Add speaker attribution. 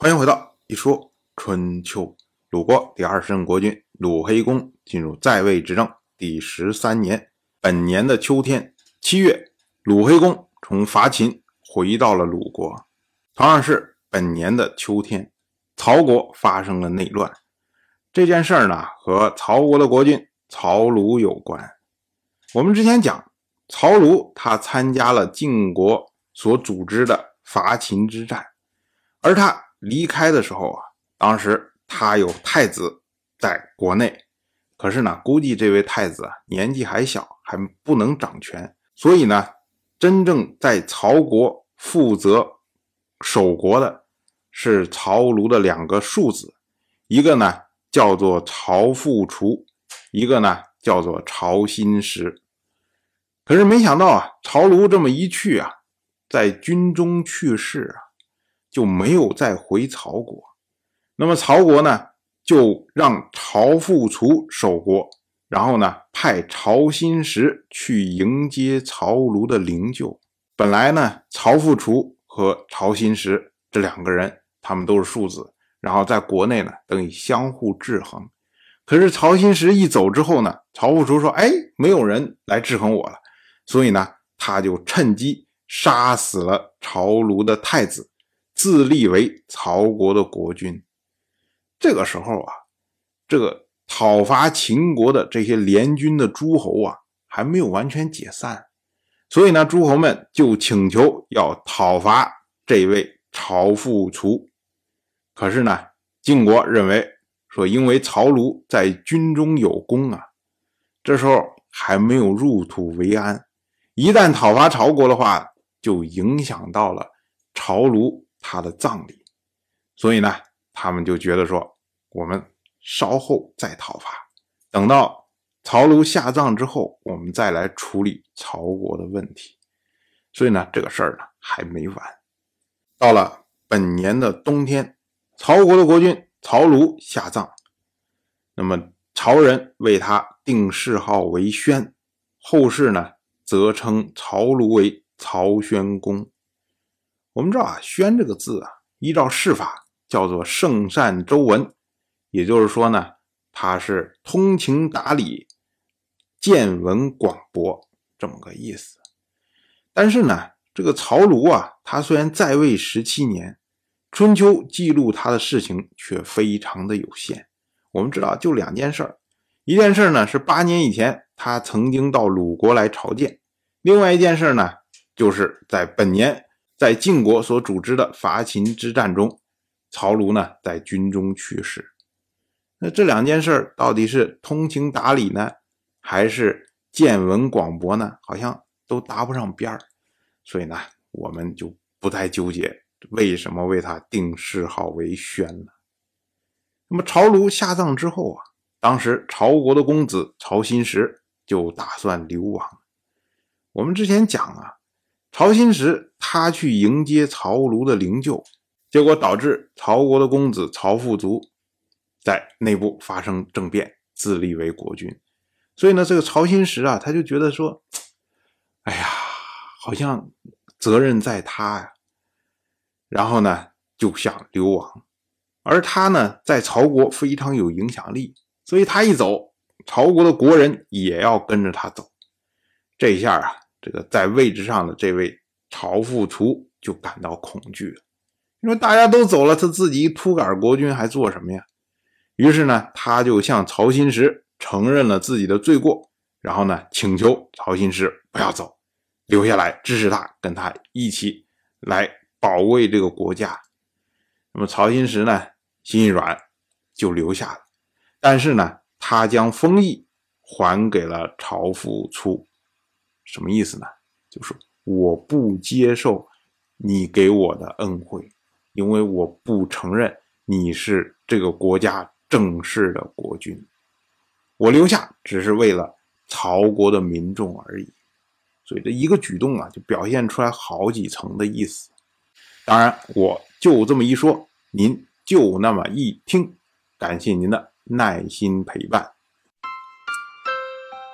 Speaker 1: 欢迎回到一说春秋。鲁国第二十任国君鲁黑公进入在位执政第十三年，本年的秋天七月，鲁黑公从伐秦回到了鲁国。同样是本年的秋天，曹国发生了内乱。这件事儿呢，和曹国的国君曹鲁有关。我们之前讲，曹鲁他参加了晋国所组织的伐秦之战，而他离开的时候啊，当时他有太子在国内，可是呢，估计这位太子啊年纪还小，还不能掌权，所以呢，真正在曹国负责守国的是曹庐的两个庶子，一个呢叫做曹复除，一个呢。叫做曹新石，可是没想到啊，曹庐这么一去啊，在军中去世啊，就没有再回曹国。那么曹国呢，就让曹复除守国，然后呢，派曹新石去迎接曹庐的灵柩。本来呢，曹复除和曹新石这两个人，他们都是庶子，然后在国内呢，等于相互制衡。可是曹新石一走之后呢，曹复除说：“哎，没有人来制衡我了。”所以呢，他就趁机杀死了曹庐的太子，自立为曹国的国君。这个时候啊，这个讨伐秦国的这些联军的诸侯啊，还没有完全解散，所以呢，诸侯们就请求要讨伐这位曹复楚。可是呢，晋国认为。说，因为曹庐在军中有功啊，这时候还没有入土为安，一旦讨伐曹国的话，就影响到了曹庐他的葬礼，所以呢，他们就觉得说，我们稍后再讨伐，等到曹庐下葬之后，我们再来处理曹国的问题。所以呢，这个事儿呢还没完。到了本年的冬天，曹国的国君。曹庐下葬，那么曹人为他定谥号为宣，后世呢则称曹庐为曹宣公。我们知道啊，宣这个字啊，依照谥法叫做圣善周文，也就是说呢，他是通情达理、见闻广博这么个意思。但是呢，这个曹庐啊，他虽然在位十七年。春秋记录他的事情却非常的有限。我们知道，就两件事儿，一件事呢是八年以前他曾经到鲁国来朝见，另外一件事呢就是在本年在晋国所组织的伐秦之战中，曹庐呢在军中去世。那这两件事到底是通情达理呢，还是见闻广博呢？好像都搭不上边儿。所以呢，我们就不再纠结。为什么为他定谥号为宣了？那么曹庐下葬之后啊，当时曹国的公子曹新石就打算流亡。我们之前讲啊，曹新石他去迎接曹庐的灵柩，结果导致曹国的公子曹富卒在内部发生政变，自立为国君。所以呢，这个曹新石啊，他就觉得说，哎呀，好像责任在他呀。然后呢，就想流亡，而他呢，在曹国非常有影响力，所以他一走，曹国的国人也要跟着他走。这一下啊，这个在位置上的这位曹复除就感到恐惧了，因为大家都走了，他自己秃杆国君还做什么呀？于是呢，他就向曹新石承认了自己的罪过，然后呢，请求曹新石不要走，留下来支持他，跟他一起来。保卫这个国家，那么曹新石呢，心一软，就留下了。但是呢，他将封邑还给了曹复初，什么意思呢？就是我不接受你给我的恩惠，因为我不承认你是这个国家正式的国君。我留下只是为了曹国的民众而已。所以这一个举动啊，就表现出来好几层的意思。当然，我就这么一说，您就那么一听。感谢您的耐心陪伴。